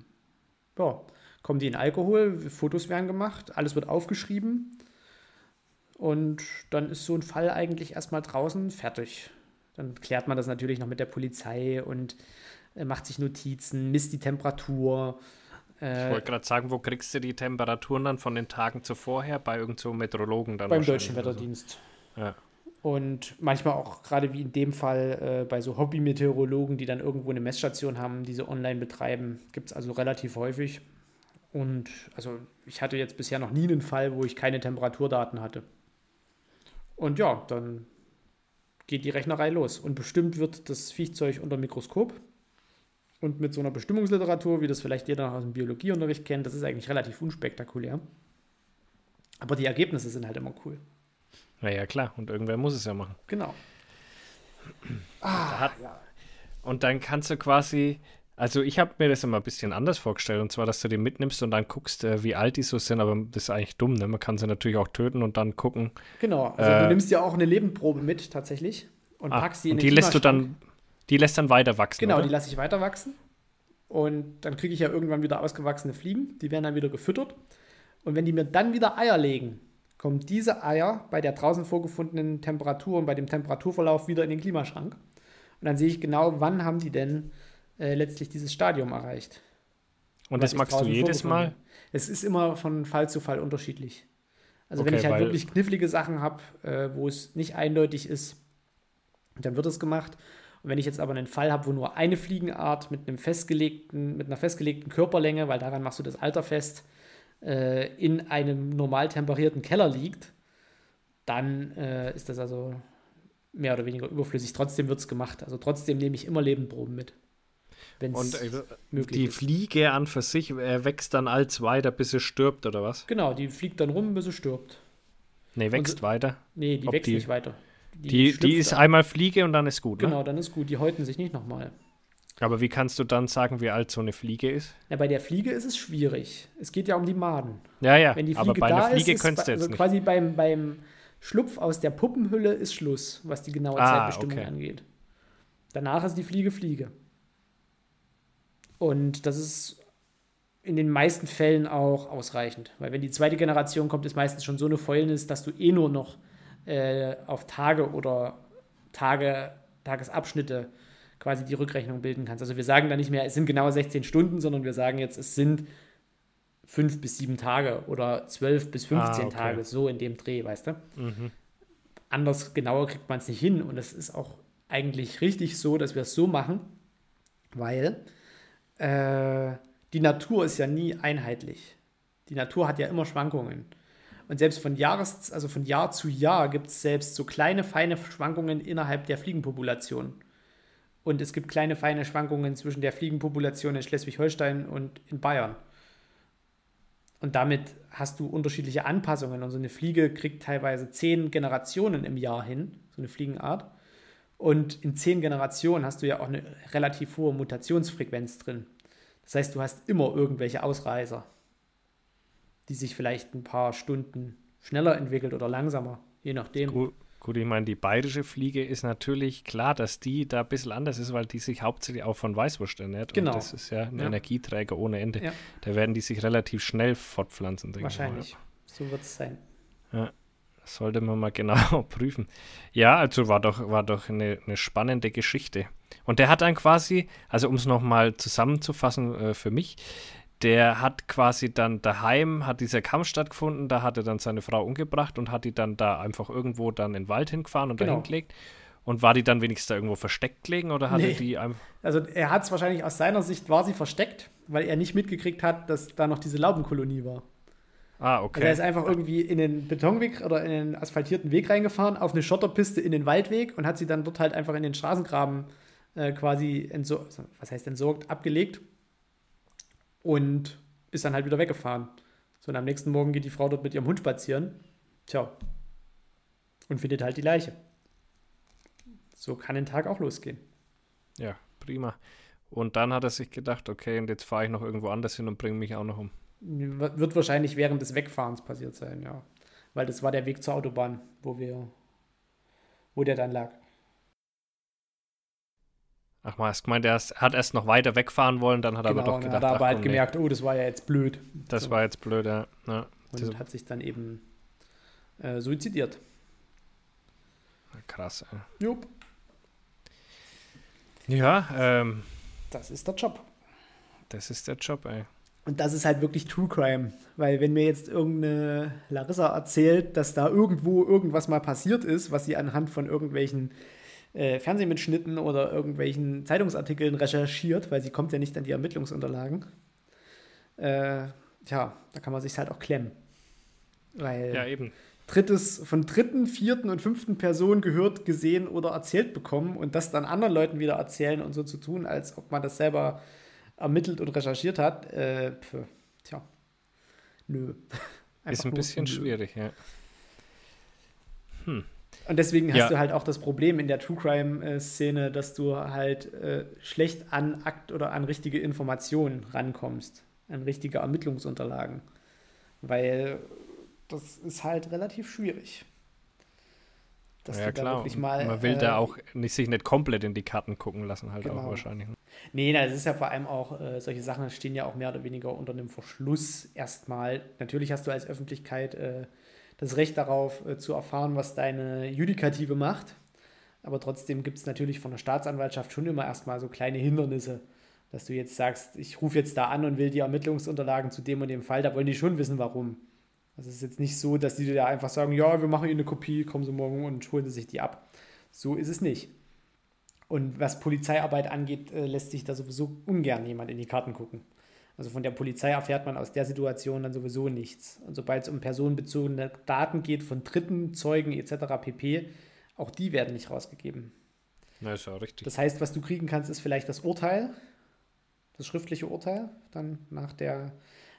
ja, kommen die in Alkohol, Fotos werden gemacht, alles wird aufgeschrieben. Und dann ist so ein Fall eigentlich erstmal draußen fertig. Dann klärt man das natürlich noch mit der Polizei und macht sich Notizen, misst die Temperatur. Äh, ich wollte gerade sagen, wo kriegst du die Temperaturen dann von den Tagen zuvor her? Bei irgendeinem so Meteorologen dann? Beim Deutschen Wetterdienst. So. Ja. Und manchmal auch, gerade wie in dem Fall, äh, bei so Hobby-Meteorologen, die dann irgendwo eine Messstation haben, diese online betreiben, gibt es also relativ häufig. Und also ich hatte jetzt bisher noch nie einen Fall, wo ich keine Temperaturdaten hatte. Und ja, dann geht die Rechnerei los. Und bestimmt wird das Viechzeug unter Mikroskop. Und mit so einer Bestimmungsliteratur, wie das vielleicht jeder aus dem Biologieunterricht kennt, das ist eigentlich relativ unspektakulär. Aber die Ergebnisse sind halt immer cool. Naja, klar. Und irgendwer muss es ja machen. Genau. Ah, ja. Und dann kannst du quasi, also ich habe mir das immer ein bisschen anders vorgestellt, und zwar, dass du die mitnimmst und dann guckst, äh, wie alt die so sind, aber das ist eigentlich dumm, ne? Man kann sie natürlich auch töten und dann gucken. Genau, also äh, du nimmst ja auch eine Lebendprobe mit tatsächlich und ah, packst sie in und den die lässt du dann, die lässt dann weiter wachsen. Genau, oder? die lasse ich weiter wachsen. Und dann kriege ich ja irgendwann wieder ausgewachsene Fliegen, die werden dann wieder gefüttert. Und wenn die mir dann wieder Eier legen, kommen diese Eier bei der draußen vorgefundenen Temperatur und bei dem Temperaturverlauf wieder in den Klimaschrank. Und dann sehe ich genau, wann haben die denn äh, letztlich dieses Stadium erreicht. Und das magst du jedes Mal? Es ist immer von Fall zu Fall unterschiedlich. Also okay, wenn ich halt wirklich knifflige Sachen habe, äh, wo es nicht eindeutig ist, dann wird es gemacht. Wenn ich jetzt aber einen Fall habe, wo nur eine Fliegenart mit einem festgelegten, mit einer festgelegten Körperlänge, weil daran machst du das Alter fest, äh, in einem normal temperierten Keller liegt, dann äh, ist das also mehr oder weniger überflüssig. Trotzdem wird es gemacht. Also trotzdem nehme ich immer Lebendproben mit. Und äh, die ist. Fliege an für sich äh, wächst dann als weiter, bis sie stirbt, oder was? Genau, die fliegt dann rum, bis sie stirbt. Nee, wächst so, weiter. Nee, die Ob wächst die, nicht weiter. Die, die, die ist einmal Fliege und dann ist gut, ne? Genau, dann ist gut. Die häuten sich nicht nochmal. Aber wie kannst du dann sagen, wie alt so eine Fliege ist? Ja, bei der Fliege ist es schwierig. Es geht ja um die Maden. Ja, ja. Wenn die Fliege aber bei da einer Fliege ist, könntest du jetzt also nicht. quasi beim, beim Schlupf aus der Puppenhülle ist Schluss, was die genaue ah, Zeitbestimmung okay. angeht. Danach ist die Fliege Fliege. Und das ist in den meisten Fällen auch ausreichend. Weil wenn die zweite Generation kommt, ist meistens schon so eine Fäulnis, dass du eh nur noch äh, auf Tage oder Tage, Tagesabschnitte quasi die Rückrechnung bilden kannst. Also wir sagen da nicht mehr, es sind genau 16 Stunden, sondern wir sagen jetzt, es sind fünf bis sieben Tage oder zwölf bis 15 ah, okay. Tage, so in dem Dreh, weißt du? Mhm. Anders, genauer kriegt man es nicht hin und es ist auch eigentlich richtig so, dass wir es so machen, weil äh, die Natur ist ja nie einheitlich. Die Natur hat ja immer Schwankungen. Und selbst von Jahres, also von Jahr zu Jahr gibt es selbst so kleine, feine Schwankungen innerhalb der Fliegenpopulation. Und es gibt kleine, feine Schwankungen zwischen der Fliegenpopulation in Schleswig-Holstein und in Bayern. Und damit hast du unterschiedliche Anpassungen. Und so eine Fliege kriegt teilweise zehn Generationen im Jahr hin, so eine Fliegenart. Und in zehn Generationen hast du ja auch eine relativ hohe Mutationsfrequenz drin. Das heißt, du hast immer irgendwelche Ausreißer, die sich vielleicht ein paar Stunden schneller entwickelt oder langsamer, je nachdem. Gut, Gut, ich meine, die bayerische Fliege ist natürlich klar, dass die da ein bisschen anders ist, weil die sich hauptsächlich auch von Weißwurst ernährt. Genau. Und das ist ja ein ja. Energieträger ohne Ende. Ja. Da werden die sich relativ schnell fortpflanzen, Wahrscheinlich. mal. So wird es sein. Ja, sollte man mal [laughs] genau prüfen. Ja, also war doch, war doch eine, eine spannende Geschichte. Und der hat dann quasi, also um es nochmal zusammenzufassen äh, für mich, der hat quasi dann daheim, hat dieser Kampf stattgefunden, da hat er dann seine Frau umgebracht und hat die dann da einfach irgendwo dann in den Wald hingefahren und genau. dahin gelegt. Und war die dann wenigstens da irgendwo versteckt gelegen oder hatte nee. die einfach. Also er hat es wahrscheinlich aus seiner Sicht war sie versteckt, weil er nicht mitgekriegt hat, dass da noch diese Laubenkolonie war. Ah, okay. Also er ist einfach irgendwie in den Betonweg oder in den asphaltierten Weg reingefahren, auf eine Schotterpiste in den Waldweg und hat sie dann dort halt einfach in den Straßengraben äh, quasi entsorgt, was heißt entsorgt, abgelegt und ist dann halt wieder weggefahren. So, und am nächsten Morgen geht die Frau dort mit ihrem Hund spazieren. Tja. Und findet halt die Leiche. So kann ein Tag auch losgehen. Ja, prima. Und dann hat er sich gedacht, okay, und jetzt fahre ich noch irgendwo anders hin und bringe mich auch noch um. Wird wahrscheinlich während des Wegfahrens passiert sein, ja. Weil das war der Weg zur Autobahn, wo wir, wo der dann lag. Ach mal, hast gemeint, er hat erst noch weiter wegfahren wollen, dann hat er genau, aber doch gedacht, hat er aber halt gemerkt, oh, das war ja jetzt blöd. Das so. war jetzt blöd, ja. ja. Und Diese- hat sich dann eben äh, suizidiert. Krass. ey. Jupp. Ja, ähm, Das ist der Job. das ist der Job, ey. Und das ist halt wirklich True Crime. Weil wenn mir jetzt irgendeine Larissa erzählt, dass da irgendwo irgendwas mal passiert ist, was sie anhand von irgendwelchen äh, Fernsehmitschnitten oder irgendwelchen Zeitungsartikeln recherchiert, weil sie kommt ja nicht an die Ermittlungsunterlagen, äh, tja, da kann man sich halt auch klemmen. Weil Ja, eben. drittes, von dritten, vierten und fünften Personen gehört, gesehen oder erzählt bekommen und das dann anderen Leuten wieder erzählen und so zu tun, als ob man das selber ermittelt und recherchiert hat, äh, pf, tja, nö. [laughs] Ist Einfach ein nur bisschen nö. schwierig, ja. Und deswegen hast Ja. du halt auch das Problem in der True Crime-Szene, dass du halt äh, schlecht an Akt oder an richtige Informationen rankommst, an richtige Ermittlungsunterlagen. Weil das ist halt relativ schwierig. Dass ja, du da klar. wirklich mal, Man will äh, da auch nicht, sich nicht komplett in die Karten gucken lassen, halt auch Genau. wahrscheinlich. Nee, das ist ja vor allem auch, äh, solche Sachen stehen ja auch mehr oder weniger unter einem Verschluss erstmal. Natürlich hast du als Öffentlichkeit äh, das Recht darauf äh, zu erfahren, was deine Judikative macht. Aber trotzdem gibt es natürlich von der Staatsanwaltschaft schon immer erstmal so kleine Hindernisse, dass du jetzt sagst, ich rufe jetzt da an und will die Ermittlungsunterlagen zu dem und dem Fall. Da wollen die schon wissen, warum. Das ist jetzt nicht so, dass die dir da einfach sagen, ja, wir machen Ihnen eine Kopie, kommen Sie morgen und holen Sie sich die ab. So ist es nicht. Und was Polizeiarbeit angeht, äh, lässt sich da sowieso ungern jemand in die Karten gucken. Also von der Polizei erfährt man aus der Situation dann sowieso nichts. Und sobald es um personenbezogene Daten geht, von Dritten, Zeugen etc. pp., auch die werden nicht rausgegeben. Na, ist ja richtig. Das heißt, was du kriegen kannst, ist vielleicht das Urteil, das schriftliche Urteil, dann nach, der,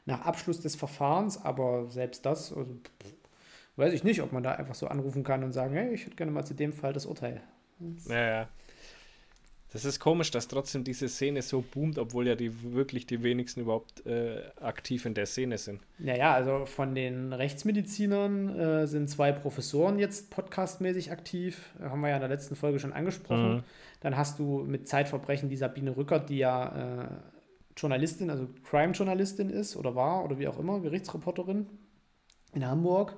nach Abschluss des Verfahrens, aber selbst das, also, weiß ich nicht, ob man da einfach so anrufen kann und sagen, hey, ich hätte gerne mal zu dem Fall das Urteil. Ja, ja. Das ist komisch, dass trotzdem diese Szene so boomt, obwohl ja die wirklich die wenigsten überhaupt äh, aktiv in der Szene sind. Naja, also von den Rechtsmedizinern äh, sind zwei Professoren jetzt podcastmäßig aktiv. Haben wir ja in der letzten Folge schon angesprochen. Mhm. Dann hast du mit Zeitverbrechen die Sabine Rückert, die ja äh, Journalistin, also Crime-Journalistin ist oder war oder wie auch immer, Gerichtsreporterin in Hamburg.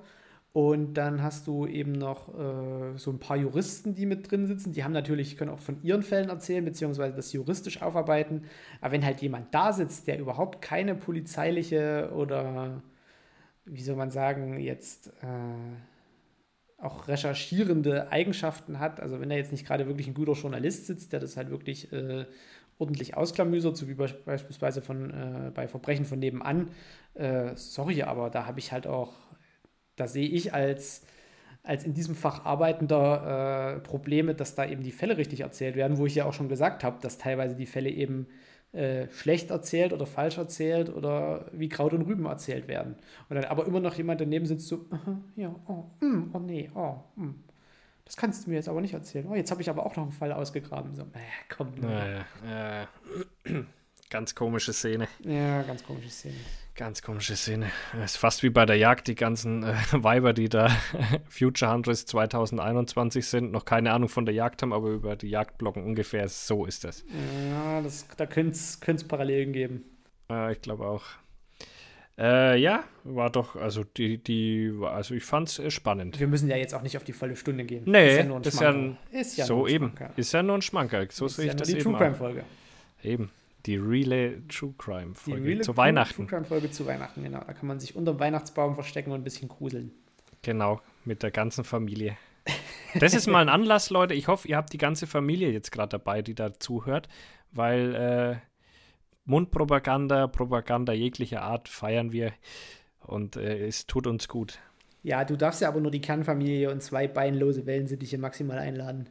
Und dann hast du eben noch äh, so ein paar Juristen, die mit drin sitzen. Die haben natürlich, können auch von ihren Fällen erzählen, beziehungsweise das juristisch aufarbeiten. Aber wenn halt jemand da sitzt, der überhaupt keine polizeiliche oder, wie soll man sagen, jetzt äh, auch recherchierende Eigenschaften hat, also wenn da jetzt nicht gerade wirklich ein guter Journalist sitzt, der das halt wirklich äh, ordentlich ausklamüsert, so wie be beispielsweise von, äh, bei Verbrechen von nebenan, äh, sorry, aber da habe ich halt auch da sehe ich als, als in diesem Fach arbeitender äh, Probleme, dass da eben die Fälle richtig erzählt werden, wo ich ja auch schon gesagt habe, dass teilweise die Fälle eben äh, schlecht erzählt oder falsch erzählt oder wie Kraut und Rüben erzählt werden. Und dann aber immer noch jemand daneben sitzt so, ja, oh, mm, oh nee, oh, mm. das kannst du mir jetzt aber nicht erzählen. Oh, jetzt habe ich aber auch noch einen Fall ausgegraben. So, äh, komm. Naja, äh, ganz komische Szene. Ja, ganz komische Szene. Ganz komische Szene. Es ist fast wie bei der Jagd, die ganzen äh, [laughs] Weiber, die da [laughs] Future Hunters 2021 sind, noch keine Ahnung von der Jagd haben, aber über die Jagd bloggen ungefähr so ist das. Ja, das, da könnte es Parallelen geben. Äh, ich glaube auch. Äh, ja, war doch, also die, die, also ich fand's äh, spannend. Wir müssen ja jetzt auch nicht auf die volle Stunde gehen. Nee, ist ja nur ein ist ja Schmankerl. ein, ist ja so nur ein eben. Schmankerl. Ist ja nur ein Schmankerl. So Ist sehe ja ich nur das die eben True. Crime Folge. Eben. Die Relay True Crime Folge zu Weihnachten. True Crime Folge zu Weihnachten, genau. Da kann man sich unter dem Weihnachtsbaum verstecken und ein bisschen gruseln. Genau, mit der ganzen Familie. Das ist mal ein Anlass, Leute. Ich hoffe, ihr habt die ganze Familie jetzt gerade dabei, die da zuhört, weil äh, Mundpropaganda, Propaganda jeglicher Art feiern wir Und äh, es tut uns gut. Ja, du darfst ja aber nur die Kernfamilie und zwei beinlose Wellensittiche maximal einladen.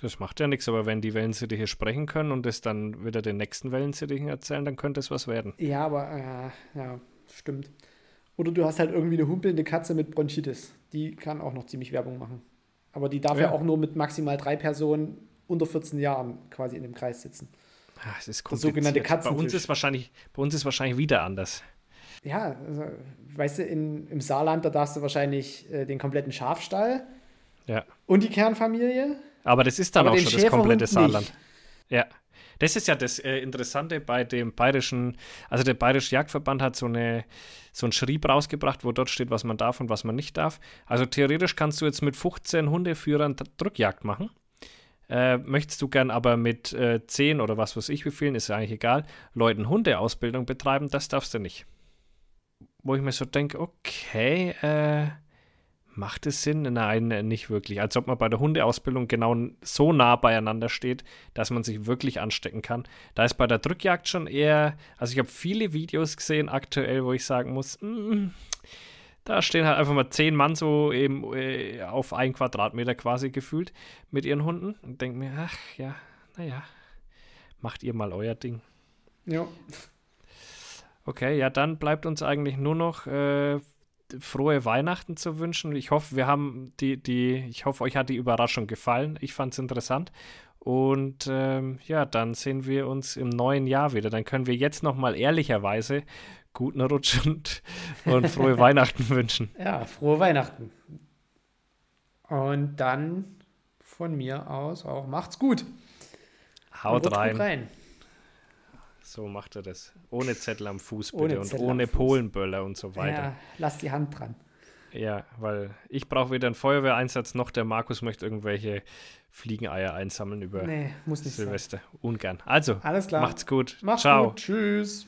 Das macht ja nichts, aber wenn die Wellensittiche sprechen können und es dann wieder den nächsten Wellensittichen erzählen, dann könnte es was werden. Ja, aber äh, ja, stimmt. Oder du hast halt irgendwie eine humpelnde Katze mit Bronchitis. Die kann auch noch ziemlich Werbung machen. Aber die darf ja, ja auch nur mit maximal drei Personen unter 14 Jahren quasi in dem Kreis sitzen. Ach, es ist das sogenannte Katzen. Bei uns ist wahrscheinlich, bei uns ist wahrscheinlich wieder anders. Ja, also, weißt du, in, im Saarland, da darfst du wahrscheinlich äh, den kompletten Schafstall ja. und die Kernfamilie. Aber das ist dann auch schon das komplette Saarland. Nicht. Ja. Das ist ja das äh, Interessante bei dem bayerischen, also der bayerische Jagdverband hat so, eine, so einen Schrieb rausgebracht, wo dort steht, was man darf und was man nicht darf. Also theoretisch kannst du jetzt mit 15 Hundeführern Drückjagd machen. Äh, möchtest du gern aber mit äh, 10 oder was weiß ich wie vielen, ist ja eigentlich egal, Leuten Hundeausbildung betreiben, das darfst du nicht. Wo ich mir so denke, okay, äh, Macht es Sinn? Nein, nicht wirklich. Als ob man bei der Hundeausbildung genau so nah beieinander steht, dass man sich wirklich anstecken kann. Da ist bei der Drückjagd schon eher, also ich habe viele Videos gesehen aktuell, wo ich sagen muss, mm, da stehen halt einfach mal zehn Mann so eben äh, auf ein Quadratmeter quasi gefühlt mit ihren Hunden und denke mir, ach ja, naja, macht ihr mal euer Ding. Ja. Okay, ja, dann bleibt uns eigentlich nur noch äh, frohe Weihnachten zu wünschen. Ich hoffe, wir haben die, die, ich hoffe, euch hat die Überraschung gefallen. Ich fand es interessant. Und ähm, ja, dann sehen wir uns im neuen Jahr wieder. Dann können wir jetzt nochmal ehrlicherweise guten Rutsch und, und frohe [laughs] Weihnachten wünschen. Ja, frohe Weihnachten. Und dann von mir aus auch macht's gut. Haut rein. Gut rein. So macht er das. Ohne Zettel am Fuß bitte ohne und ohne Polenböller und so weiter. Ja, lass die Hand dran. Ja, weil ich brauche weder einen Feuerwehreinsatz noch der Markus möchte irgendwelche Fliegeneier einsammeln über nee, Silvester. Sein. Ungern. Also, Alles klar. macht's gut. Macht's Ciao. Gut. Tschüss.